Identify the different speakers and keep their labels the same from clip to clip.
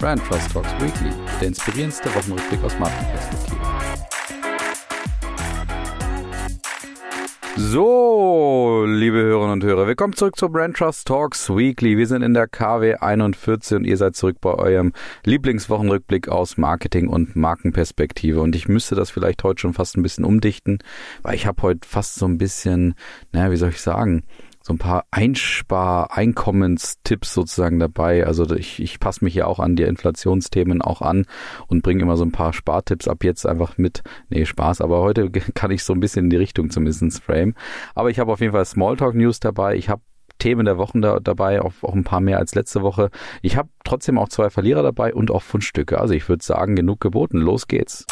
Speaker 1: Brand Trust Talks Weekly, der inspirierendste Wochenrückblick aus Markenperspektive. So, liebe Hörerinnen und Hörer, willkommen zurück zur Brand Trust Talks Weekly. Wir sind in der KW 41 und ihr seid zurück bei eurem Lieblingswochenrückblick aus Marketing und Markenperspektive. Und ich müsste das vielleicht heute schon fast ein bisschen umdichten, weil ich habe heute fast so ein bisschen, naja, wie soll ich sagen, so ein paar Einspar-Einkommenstipps sozusagen dabei. Also ich, ich passe mich ja auch an die Inflationsthemen auch an und bringe immer so ein paar Spartipps ab jetzt einfach mit. Nee, Spaß, aber heute kann ich so ein bisschen in die Richtung zumindest frame. Aber ich habe auf jeden Fall Smalltalk-News dabei. Ich habe Themen der Wochen da, dabei, auch, auch ein paar mehr als letzte Woche. Ich habe trotzdem auch zwei Verlierer dabei und auch Fundstücke. Also ich würde sagen, genug geboten. Los geht's.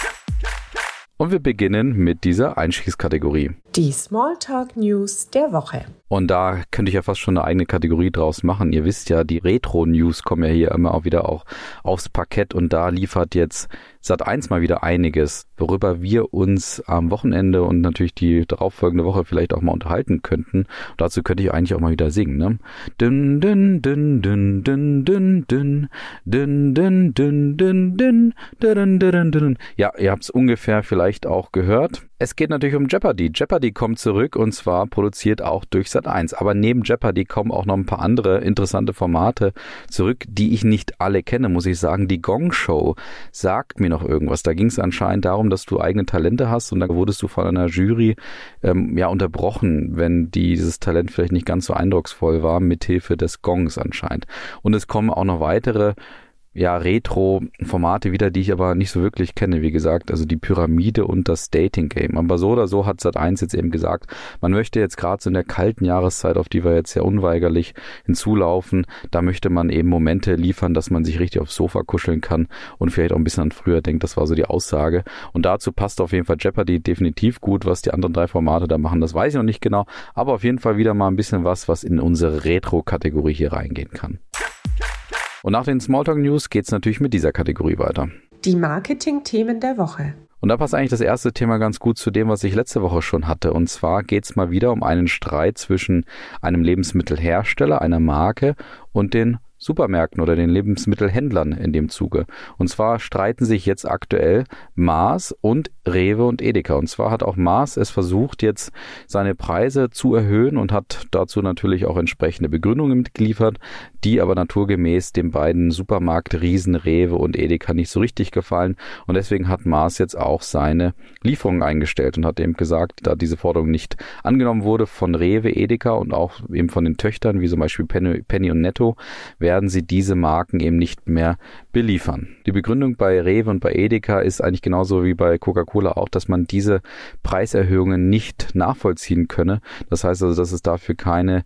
Speaker 1: Und wir beginnen mit dieser Einstiegskategorie.
Speaker 2: Die Smalltalk News der Woche.
Speaker 1: Und da könnte ich ja fast schon eine eigene Kategorie draus machen. Ihr wisst ja, die Retro-News kommen ja hier immer auch wieder auch aufs Parkett und da liefert jetzt Sat1 mal wieder einiges, worüber wir uns am Wochenende und natürlich die darauffolgende Woche vielleicht auch mal unterhalten könnten. Und dazu könnte ich eigentlich auch mal wieder singen, ne? Dün, dün, dün, dün, dün, dün, dün, dün, dün, dün, dün, dün, dün, dün, dün. Ja, ihr habt es ungefähr vielleicht auch gehört. Es geht natürlich um Jeopardy. Jeopardy kommt zurück und zwar produziert auch durch Sat1. Aber neben Jeopardy kommen auch noch ein paar andere interessante Formate zurück, die ich nicht alle kenne, muss ich sagen. Die Gong Show sagt mir noch irgendwas. Da ging es anscheinend darum, dass du eigene Talente hast und da wurdest du von einer Jury ähm, ja unterbrochen, wenn dieses Talent vielleicht nicht ganz so eindrucksvoll war, mithilfe des Gongs anscheinend. Und es kommen auch noch weitere ja, Retro-Formate wieder, die ich aber nicht so wirklich kenne, wie gesagt, also die Pyramide und das Dating-Game. Aber so oder so hat Sat1 jetzt eben gesagt, man möchte jetzt gerade so in der kalten Jahreszeit, auf die wir jetzt ja unweigerlich hinzulaufen, da möchte man eben Momente liefern, dass man sich richtig aufs Sofa kuscheln kann und vielleicht auch ein bisschen an früher denkt, das war so die Aussage. Und dazu passt auf jeden Fall Jeopardy definitiv gut, was die anderen drei Formate da machen, das weiß ich noch nicht genau, aber auf jeden Fall wieder mal ein bisschen was, was in unsere Retro-Kategorie hier reingehen kann. Und nach den Smalltalk News geht es natürlich mit dieser Kategorie weiter.
Speaker 2: Die Marketing-Themen der Woche.
Speaker 1: Und da passt eigentlich das erste Thema ganz gut zu dem, was ich letzte Woche schon hatte. Und zwar geht es mal wieder um einen Streit zwischen einem Lebensmittelhersteller, einer Marke und den Supermärkten oder den Lebensmittelhändlern in dem Zuge. Und zwar streiten sich jetzt aktuell Mars und Rewe und Edeka. Und zwar hat auch Mars es versucht, jetzt seine Preise zu erhöhen und hat dazu natürlich auch entsprechende Begründungen mitgeliefert, die aber naturgemäß den beiden Supermarktriesen Rewe und Edeka nicht so richtig gefallen. Und deswegen hat Mars jetzt auch seine Lieferungen eingestellt und hat eben gesagt, da diese Forderung nicht angenommen wurde von Rewe, Edeka und auch eben von den Töchtern, wie zum Beispiel Penny, Penny und Netto, werden sie diese Marken eben nicht mehr beliefern. Die Begründung bei Rewe und bei Edeka ist eigentlich genauso wie bei Coca-Cola auch, dass man diese Preiserhöhungen nicht nachvollziehen könne. Das heißt also, dass es dafür keine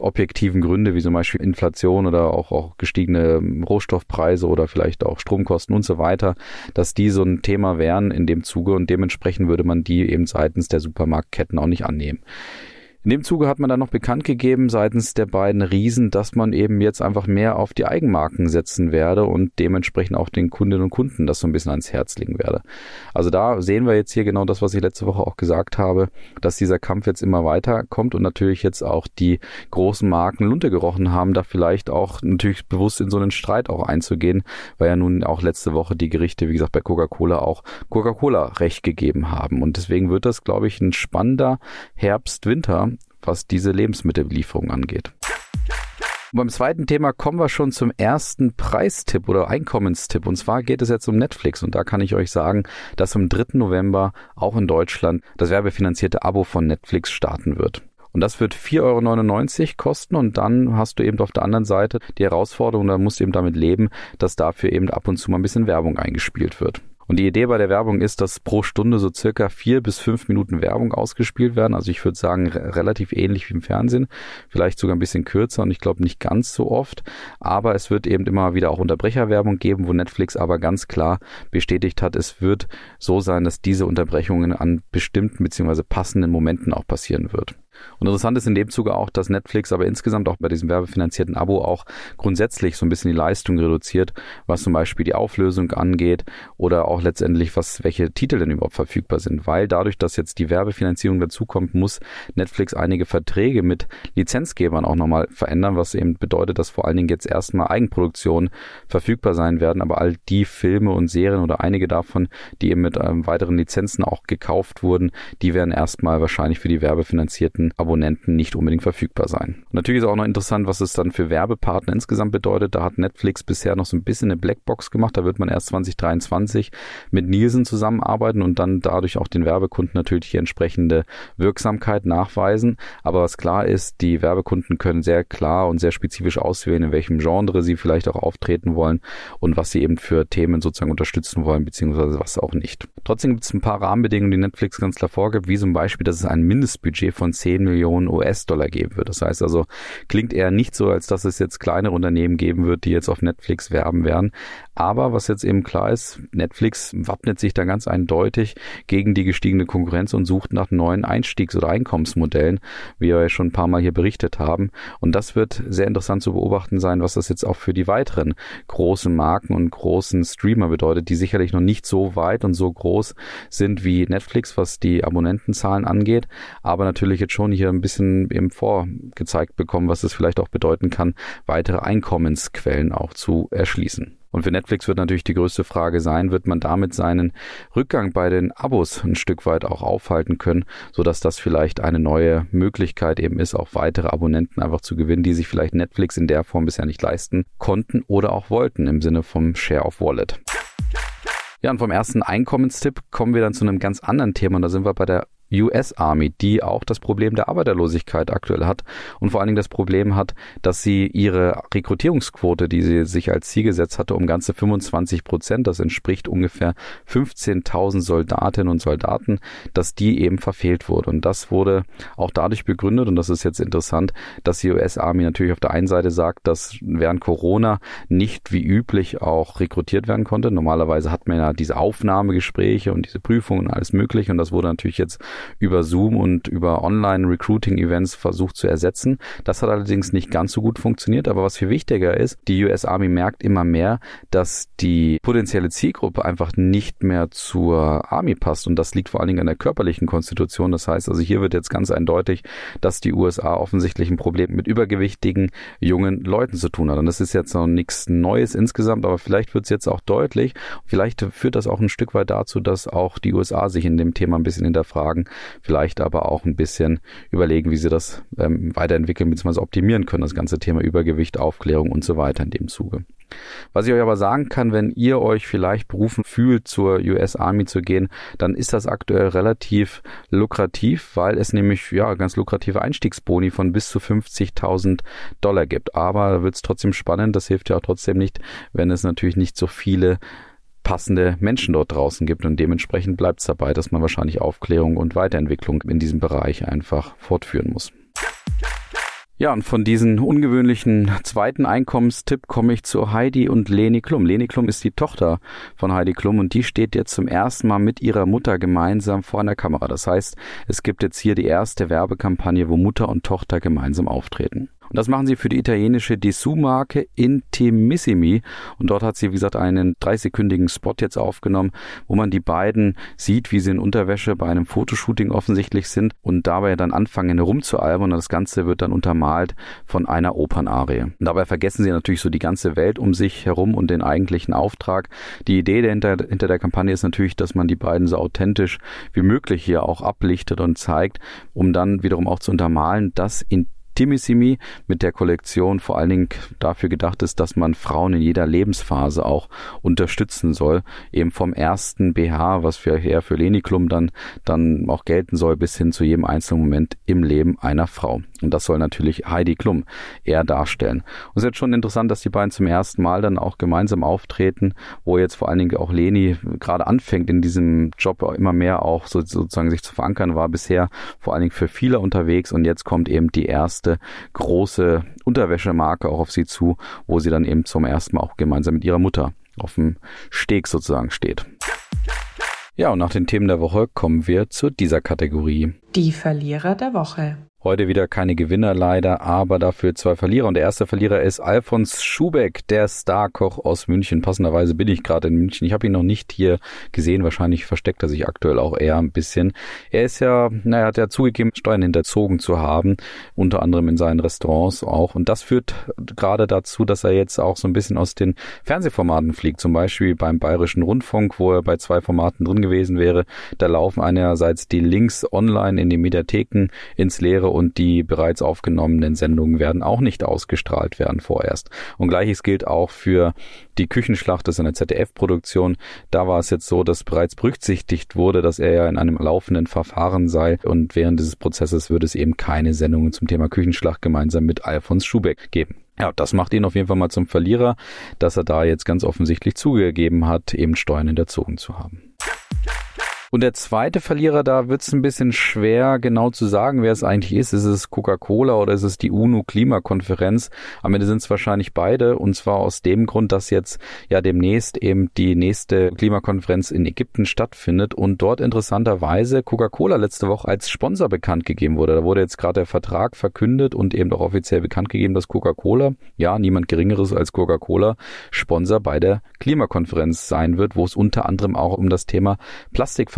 Speaker 1: objektiven Gründe, wie zum Beispiel Inflation oder auch, auch gestiegene Rohstoffpreise oder vielleicht auch Stromkosten und so weiter, dass die so ein Thema wären in dem Zuge und dementsprechend würde man die eben seitens der Supermarktketten auch nicht annehmen. In dem Zuge hat man dann noch bekannt gegeben seitens der beiden Riesen, dass man eben jetzt einfach mehr auf die Eigenmarken setzen werde und dementsprechend auch den Kundinnen und Kunden das so ein bisschen ans Herz legen werde. Also da sehen wir jetzt hier genau das, was ich letzte Woche auch gesagt habe, dass dieser Kampf jetzt immer weiter kommt und natürlich jetzt auch die großen Marken Lunte gerochen haben, da vielleicht auch natürlich bewusst in so einen Streit auch einzugehen, weil ja nun auch letzte Woche die Gerichte, wie gesagt, bei Coca-Cola auch Coca-Cola Recht gegeben haben. Und deswegen wird das, glaube ich, ein spannender Herbst-Winter was diese Lebensmittellieferung angeht. Und beim zweiten Thema kommen wir schon zum ersten Preistipp oder Einkommenstipp. Und zwar geht es jetzt um Netflix. Und da kann ich euch sagen, dass am 3. November auch in Deutschland das werbefinanzierte Abo von Netflix starten wird. Und das wird 4,99 Euro kosten und dann hast du eben auf der anderen Seite die Herausforderung, da musst du eben damit leben, dass dafür eben ab und zu mal ein bisschen Werbung eingespielt wird. Und die Idee bei der Werbung ist, dass pro Stunde so circa vier bis fünf Minuten Werbung ausgespielt werden. Also ich würde sagen, relativ ähnlich wie im Fernsehen. Vielleicht sogar ein bisschen kürzer und ich glaube nicht ganz so oft. Aber es wird eben immer wieder auch Unterbrecherwerbung geben, wo Netflix aber ganz klar bestätigt hat, es wird so sein, dass diese Unterbrechungen an bestimmten bzw. passenden Momenten auch passieren wird. Und interessant ist in dem Zuge auch, dass Netflix aber insgesamt auch bei diesem werbefinanzierten Abo auch grundsätzlich so ein bisschen die Leistung reduziert, was zum Beispiel die Auflösung angeht oder auch letztendlich, was, welche Titel denn überhaupt verfügbar sind. Weil dadurch, dass jetzt die Werbefinanzierung dazukommt, muss Netflix einige Verträge mit Lizenzgebern auch nochmal verändern, was eben bedeutet, dass vor allen Dingen jetzt erstmal Eigenproduktionen verfügbar sein werden, aber all die Filme und Serien oder einige davon, die eben mit ähm, weiteren Lizenzen auch gekauft wurden, die werden erstmal wahrscheinlich für die werbefinanzierten Abonnenten nicht unbedingt verfügbar sein. Und natürlich ist auch noch interessant, was es dann für Werbepartner insgesamt bedeutet. Da hat Netflix bisher noch so ein bisschen eine Blackbox gemacht. Da wird man erst 2023 mit Nielsen zusammenarbeiten und dann dadurch auch den Werbekunden natürlich die entsprechende Wirksamkeit nachweisen. Aber was klar ist, die Werbekunden können sehr klar und sehr spezifisch auswählen, in welchem Genre sie vielleicht auch auftreten wollen und was sie eben für Themen sozusagen unterstützen wollen, beziehungsweise was auch nicht. Trotzdem gibt es ein paar Rahmenbedingungen, die Netflix ganz klar vorgibt, wie zum Beispiel, dass es ein Mindestbudget von 10 Millionen Millionen US-Dollar geben wird. Das heißt also, klingt eher nicht so, als dass es jetzt kleinere Unternehmen geben wird, die jetzt auf Netflix werben werden. Aber was jetzt eben klar ist, Netflix wappnet sich da ganz eindeutig gegen die gestiegene Konkurrenz und sucht nach neuen Einstiegs- oder Einkommensmodellen, wie wir ja schon ein paar Mal hier berichtet haben. Und das wird sehr interessant zu beobachten sein, was das jetzt auch für die weiteren großen Marken und großen Streamer bedeutet, die sicherlich noch nicht so weit und so groß sind wie Netflix, was die Abonnentenzahlen angeht, aber natürlich jetzt schon hier ein bisschen eben vorgezeigt bekommen, was es vielleicht auch bedeuten kann, weitere Einkommensquellen auch zu erschließen. Und für Netflix wird natürlich die größte Frage sein, wird man damit seinen Rückgang bei den Abos ein Stück weit auch aufhalten können, sodass das vielleicht eine neue Möglichkeit eben ist, auch weitere Abonnenten einfach zu gewinnen, die sich vielleicht Netflix in der Form bisher nicht leisten konnten oder auch wollten im Sinne vom Share of Wallet. Ja, und vom ersten Einkommenstipp kommen wir dann zu einem ganz anderen Thema und da sind wir bei der US Army, die auch das Problem der Arbeiterlosigkeit aktuell hat und vor allen Dingen das Problem hat, dass sie ihre Rekrutierungsquote, die sie sich als Ziel gesetzt hatte, um ganze 25 Prozent, das entspricht ungefähr 15.000 Soldatinnen und Soldaten, dass die eben verfehlt wurde. Und das wurde auch dadurch begründet, und das ist jetzt interessant, dass die US Army natürlich auf der einen Seite sagt, dass während Corona nicht wie üblich auch rekrutiert werden konnte. Normalerweise hat man ja diese Aufnahmegespräche und diese Prüfungen und alles Mögliche und das wurde natürlich jetzt über Zoom und über Online-Recruiting-Events versucht zu ersetzen. Das hat allerdings nicht ganz so gut funktioniert. Aber was viel wichtiger ist, die US Army merkt immer mehr, dass die potenzielle Zielgruppe einfach nicht mehr zur Army passt. Und das liegt vor allen Dingen an der körperlichen Konstitution. Das heißt also, hier wird jetzt ganz eindeutig, dass die USA offensichtlich ein Problem mit übergewichtigen jungen Leuten zu tun hat. Und das ist jetzt noch nichts Neues insgesamt, aber vielleicht wird es jetzt auch deutlich. Vielleicht führt das auch ein Stück weit dazu, dass auch die USA sich in dem Thema ein bisschen hinterfragen, vielleicht aber auch ein bisschen überlegen, wie sie das ähm, weiterentwickeln bzw. optimieren können, das ganze Thema Übergewicht, Aufklärung und so weiter in dem Zuge. Was ich euch aber sagen kann, wenn ihr euch vielleicht berufen fühlt, zur US Army zu gehen, dann ist das aktuell relativ lukrativ, weil es nämlich ja ganz lukrative Einstiegsboni von bis zu 50.000 Dollar gibt. Aber da wird es trotzdem spannend. Das hilft ja auch trotzdem nicht, wenn es natürlich nicht so viele passende Menschen dort draußen gibt. Und dementsprechend bleibt es dabei, dass man wahrscheinlich Aufklärung und Weiterentwicklung in diesem Bereich einfach fortführen muss. Ja, und von diesem ungewöhnlichen zweiten Einkommenstipp komme ich zu Heidi und Leni Klum. Leni Klum ist die Tochter von Heidi Klum und die steht jetzt zum ersten Mal mit ihrer Mutter gemeinsam vor einer Kamera. Das heißt, es gibt jetzt hier die erste Werbekampagne, wo Mutter und Tochter gemeinsam auftreten. Und das machen sie für die italienische Dessous-Marke Intimissimi. Und dort hat sie, wie gesagt, einen 30-sekündigen Spot jetzt aufgenommen, wo man die beiden sieht, wie sie in Unterwäsche bei einem Fotoshooting offensichtlich sind und dabei dann anfangen rumzualbern. Und das Ganze wird dann untermalt von einer Opernarie. Und dabei vergessen sie natürlich so die ganze Welt um sich herum und den eigentlichen Auftrag. Die Idee dahinter, hinter der Kampagne ist natürlich, dass man die beiden so authentisch wie möglich hier auch ablichtet und zeigt, um dann wiederum auch zu untermalen, dass in Timissimi mit der Kollektion vor allen Dingen dafür gedacht ist, dass man Frauen in jeder Lebensphase auch unterstützen soll. Eben vom ersten BH, was für eher für Leniklum dann, dann auch gelten soll, bis hin zu jedem einzelnen Moment im Leben einer Frau. Und das soll natürlich Heidi Klum eher darstellen. Und es ist jetzt schon interessant, dass die beiden zum ersten Mal dann auch gemeinsam auftreten, wo jetzt vor allen Dingen auch Leni gerade anfängt, in diesem Job immer mehr auch so, sozusagen sich zu verankern, war bisher vor allen Dingen für viele unterwegs und jetzt kommt eben die erste große Unterwäschemarke auch auf sie zu, wo sie dann eben zum ersten Mal auch gemeinsam mit ihrer Mutter auf dem Steg sozusagen steht. Ja, und nach den Themen der Woche kommen wir zu dieser Kategorie.
Speaker 2: Die Verlierer der Woche.
Speaker 1: Heute wieder keine Gewinner leider, aber dafür zwei Verlierer. Und der erste Verlierer ist Alfons Schubeck, der Starkoch aus München. Passenderweise bin ich gerade in München. Ich habe ihn noch nicht hier gesehen. Wahrscheinlich versteckt er sich aktuell auch eher ein bisschen. Er ist ja, naja, hat ja zugegeben, Steuern hinterzogen zu haben, unter anderem in seinen Restaurants auch. Und das führt gerade dazu, dass er jetzt auch so ein bisschen aus den Fernsehformaten fliegt. Zum Beispiel beim Bayerischen Rundfunk, wo er bei zwei Formaten drin gewesen wäre. Da laufen einerseits die Links online in die Mediatheken ins Leere und die bereits aufgenommenen Sendungen werden auch nicht ausgestrahlt werden vorerst. Und gleiches gilt auch für die Küchenschlacht, das ist eine ZDF-Produktion. Da war es jetzt so, dass bereits berücksichtigt wurde, dass er ja in einem laufenden Verfahren sei und während dieses Prozesses würde es eben keine Sendungen zum Thema Küchenschlacht gemeinsam mit Alfons Schubeck geben. Ja, das macht ihn auf jeden Fall mal zum Verlierer, dass er da jetzt ganz offensichtlich zugegeben hat, eben Steuern hinterzogen zu haben. Und der zweite Verlierer, da wird es ein bisschen schwer genau zu sagen, wer es eigentlich ist. Ist es Coca-Cola oder ist es die UNO-Klimakonferenz? Am Ende sind es wahrscheinlich beide und zwar aus dem Grund, dass jetzt ja demnächst eben die nächste Klimakonferenz in Ägypten stattfindet und dort interessanterweise Coca-Cola letzte Woche als Sponsor bekannt gegeben wurde. Da wurde jetzt gerade der Vertrag verkündet und eben auch offiziell bekannt gegeben, dass Coca-Cola, ja, niemand geringeres als Coca-Cola, Sponsor bei der Klimakonferenz sein wird, wo es unter anderem auch um das Thema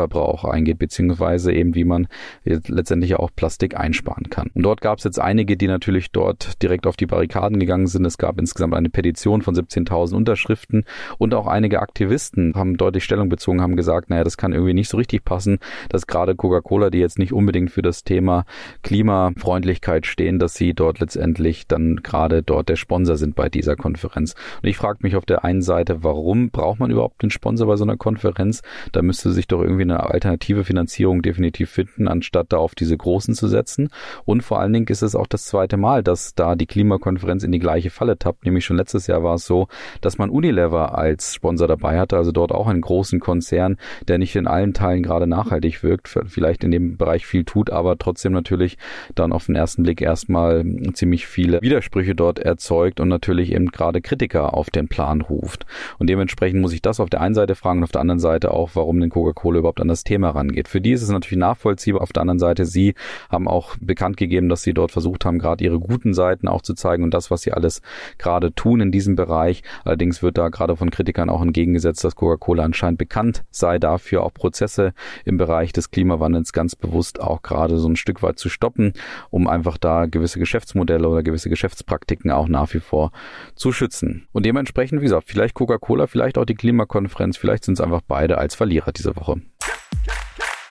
Speaker 1: Plastikverbrauch Verbrauch eingeht, beziehungsweise eben wie man letztendlich auch Plastik einsparen kann. Und dort gab es jetzt einige, die natürlich dort direkt auf die Barrikaden gegangen sind. Es gab insgesamt eine Petition von 17.000 Unterschriften und auch einige Aktivisten haben deutlich Stellung bezogen, haben gesagt, naja, das kann irgendwie nicht so richtig passen, dass gerade Coca-Cola, die jetzt nicht unbedingt für das Thema Klimafreundlichkeit stehen, dass sie dort letztendlich dann gerade dort der Sponsor sind bei dieser Konferenz. Und ich frage mich auf der einen Seite, warum braucht man überhaupt einen Sponsor bei so einer Konferenz? Da müsste sich doch irgendwie eine eine alternative Finanzierung definitiv finden, anstatt da auf diese großen zu setzen. Und vor allen Dingen ist es auch das zweite Mal, dass da die Klimakonferenz in die gleiche Falle tappt. Nämlich schon letztes Jahr war es so, dass man Unilever als Sponsor dabei hatte, also dort auch einen großen Konzern, der nicht in allen Teilen gerade nachhaltig wirkt, vielleicht in dem Bereich viel tut, aber trotzdem natürlich dann auf den ersten Blick erstmal ziemlich viele Widersprüche dort erzeugt und natürlich eben gerade Kritiker auf den Plan ruft. Und dementsprechend muss ich das auf der einen Seite fragen und auf der anderen Seite auch, warum denn Coca-Cola überhaupt an das Thema rangeht. Für die ist es natürlich nachvollziehbar. Auf der anderen Seite, sie haben auch bekannt gegeben, dass sie dort versucht haben, gerade ihre guten Seiten auch zu zeigen und das, was sie alles gerade tun in diesem Bereich. Allerdings wird da gerade von Kritikern auch entgegengesetzt, dass Coca-Cola anscheinend bekannt sei dafür, auch Prozesse im Bereich des Klimawandels ganz bewusst auch gerade so ein Stück weit zu stoppen, um einfach da gewisse Geschäftsmodelle oder gewisse Geschäftspraktiken auch nach wie vor zu schützen. Und dementsprechend, wie gesagt, vielleicht Coca-Cola, vielleicht auch die Klimakonferenz, vielleicht sind es einfach beide als Verlierer diese Woche.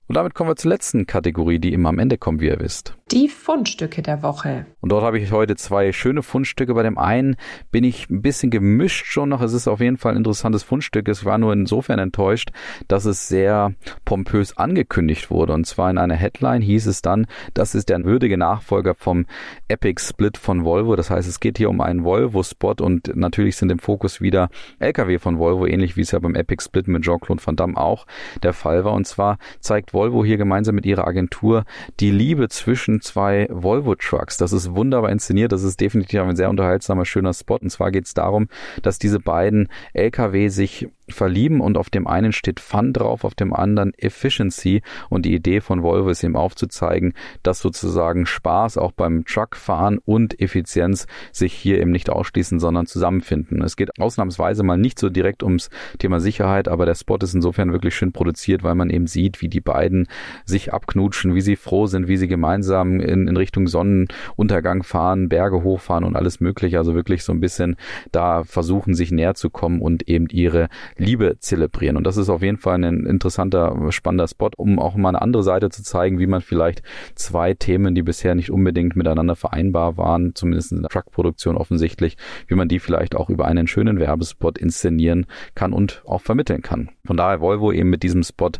Speaker 1: Und damit kommen wir zur letzten Kategorie, die immer am Ende kommt, wie ihr wisst.
Speaker 2: Die Fundstücke der Woche.
Speaker 1: Und dort habe ich heute zwei schöne Fundstücke. Bei dem einen bin ich ein bisschen gemischt schon noch. Es ist auf jeden Fall ein interessantes Fundstück. Es war nur insofern enttäuscht, dass es sehr pompös angekündigt wurde. Und zwar in einer Headline hieß es dann, das ist der würdige Nachfolger vom Epic Split von Volvo. Das heißt, es geht hier um einen Volvo-Spot und natürlich sind im Fokus wieder Lkw von Volvo, ähnlich wie es ja beim Epic Split mit Jean-Claude Van Damme auch der Fall war. Und zwar zeigt Volvo hier gemeinsam mit ihrer Agentur die Liebe zwischen zwei Volvo Trucks. Das ist wunderbar inszeniert. Das ist definitiv ein sehr unterhaltsamer, schöner Spot. Und zwar geht es darum, dass diese beiden LKW sich verlieben und auf dem einen steht Fun drauf, auf dem anderen Efficiency und die Idee von Volvo ist eben aufzuzeigen, dass sozusagen Spaß auch beim Truckfahren und Effizienz sich hier eben nicht ausschließen, sondern zusammenfinden. Es geht ausnahmsweise mal nicht so direkt ums Thema Sicherheit, aber der Spot ist insofern wirklich schön produziert, weil man eben sieht, wie die beiden sich abknutschen, wie sie froh sind, wie sie gemeinsam in, in Richtung Sonnenuntergang fahren, Berge hochfahren und alles mögliche, also wirklich so ein bisschen da versuchen, sich näher zu kommen und eben ihre Liebe zelebrieren. Und das ist auf jeden Fall ein interessanter, spannender Spot, um auch mal eine andere Seite zu zeigen, wie man vielleicht zwei Themen, die bisher nicht unbedingt miteinander vereinbar waren, zumindest in der Truckproduktion offensichtlich, wie man die vielleicht auch über einen schönen Werbespot inszenieren kann und auch vermitteln kann. Von daher Volvo eben mit diesem Spot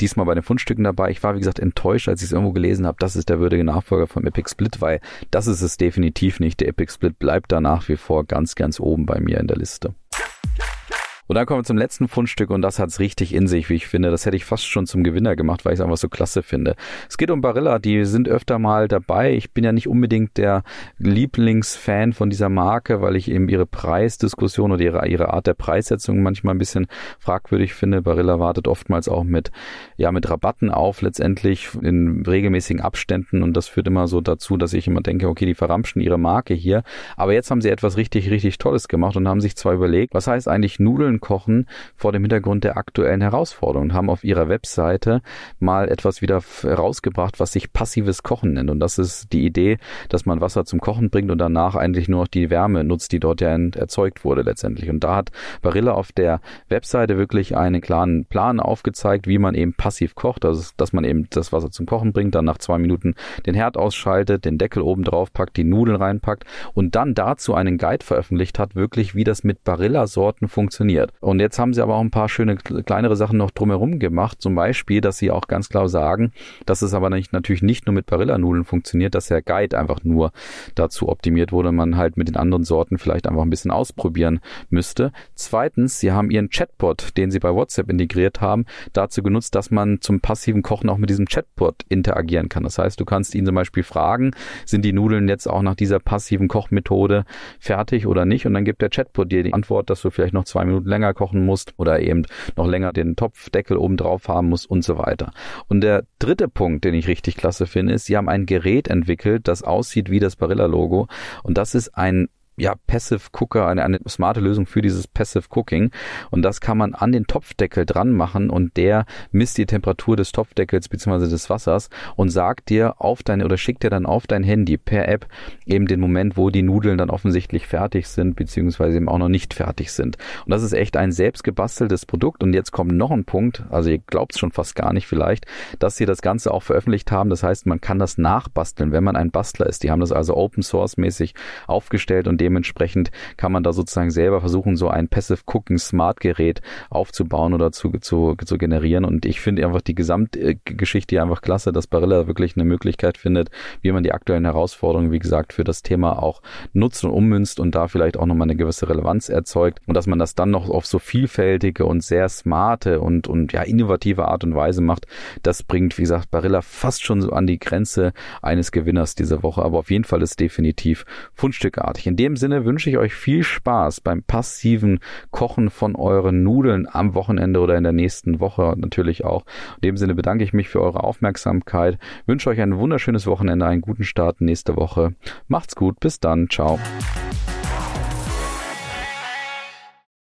Speaker 1: diesmal bei den Fundstücken dabei. Ich war, wie gesagt, enttäuscht, als ich es irgendwo gelesen habe, das ist der würdige Nachfolger vom Epic Split, weil das ist es definitiv nicht. Der Epic Split bleibt da nach wie vor ganz, ganz oben bei mir in der Liste. Und dann kommen wir zum letzten Fundstück und das hat's richtig in sich, wie ich finde. Das hätte ich fast schon zum Gewinner gemacht, weil ich es einfach so klasse finde. Es geht um Barilla, die sind öfter mal dabei. Ich bin ja nicht unbedingt der Lieblingsfan von dieser Marke, weil ich eben ihre Preisdiskussion oder ihre, ihre Art der Preissetzung manchmal ein bisschen fragwürdig finde. Barilla wartet oftmals auch mit, ja, mit Rabatten auf, letztendlich in regelmäßigen Abständen und das führt immer so dazu, dass ich immer denke, okay, die verramschen ihre Marke hier. Aber jetzt haben sie etwas richtig, richtig Tolles gemacht und haben sich zwar überlegt, was heißt eigentlich Nudeln kochen vor dem Hintergrund der aktuellen Herausforderungen und haben auf ihrer Webseite mal etwas wieder rausgebracht, was sich passives Kochen nennt. Und das ist die Idee, dass man Wasser zum Kochen bringt und danach eigentlich nur noch die Wärme nutzt, die dort ja erzeugt wurde letztendlich. Und da hat Barilla auf der Webseite wirklich einen klaren Plan aufgezeigt, wie man eben passiv kocht, also dass man eben das Wasser zum Kochen bringt, dann nach zwei Minuten den Herd ausschaltet, den Deckel oben drauf packt, die Nudeln reinpackt und dann dazu einen Guide veröffentlicht hat, wirklich wie das mit Barilla-Sorten funktioniert. Und jetzt haben sie aber auch ein paar schöne kleinere Sachen noch drumherum gemacht. Zum Beispiel, dass sie auch ganz klar sagen, dass es aber nicht, natürlich nicht nur mit Barilla-Nudeln funktioniert, dass der Guide einfach nur dazu optimiert wurde, man halt mit den anderen Sorten vielleicht einfach ein bisschen ausprobieren müsste. Zweitens, sie haben ihren Chatbot, den sie bei WhatsApp integriert haben, dazu genutzt, dass man zum passiven Kochen auch mit diesem Chatbot interagieren kann. Das heißt, du kannst ihn zum Beispiel fragen, sind die Nudeln jetzt auch nach dieser passiven Kochmethode fertig oder nicht? Und dann gibt der Chatbot dir die Antwort, dass du vielleicht noch zwei Minuten länger kochen musst oder eben noch länger den Topfdeckel oben drauf haben musst und so weiter. Und der dritte Punkt, den ich richtig klasse finde, ist, sie haben ein Gerät entwickelt, das aussieht wie das Barilla-Logo. Und das ist ein ja, Passive Cooker, eine, eine smarte Lösung für dieses Passive Cooking. Und das kann man an den Topfdeckel dran machen und der misst die Temperatur des Topfdeckels bzw. des Wassers und sagt dir auf deine oder schickt dir dann auf dein Handy per App eben den Moment, wo die Nudeln dann offensichtlich fertig sind bzw. eben auch noch nicht fertig sind. Und das ist echt ein selbst gebasteltes Produkt. Und jetzt kommt noch ein Punkt, also ihr glaubt es schon fast gar nicht vielleicht, dass sie das Ganze auch veröffentlicht haben. Das heißt, man kann das nachbasteln, wenn man ein Bastler ist. Die haben das also Open Source mäßig aufgestellt und dementsprechend kann man da sozusagen selber versuchen, so ein Passive Cooking Smart Gerät aufzubauen oder zu, zu, zu generieren. Und ich finde einfach die Gesamtgeschichte einfach klasse, dass Barilla wirklich eine Möglichkeit findet, wie man die aktuellen Herausforderungen, wie gesagt, für das Thema auch nutzt und ummünzt und da vielleicht auch nochmal eine gewisse Relevanz erzeugt und dass man das dann noch auf so vielfältige und sehr smarte und, und ja innovative Art und Weise macht, das bringt, wie gesagt, Barilla fast schon so an die Grenze eines Gewinners diese Woche, aber auf jeden Fall ist definitiv fundstückartig. In dem dem Sinne wünsche ich euch viel Spaß beim passiven Kochen von euren Nudeln am Wochenende oder in der nächsten Woche natürlich auch. In dem Sinne bedanke ich mich für eure Aufmerksamkeit, wünsche euch ein wunderschönes Wochenende, einen guten Start nächste Woche. Macht's gut, bis dann, ciao.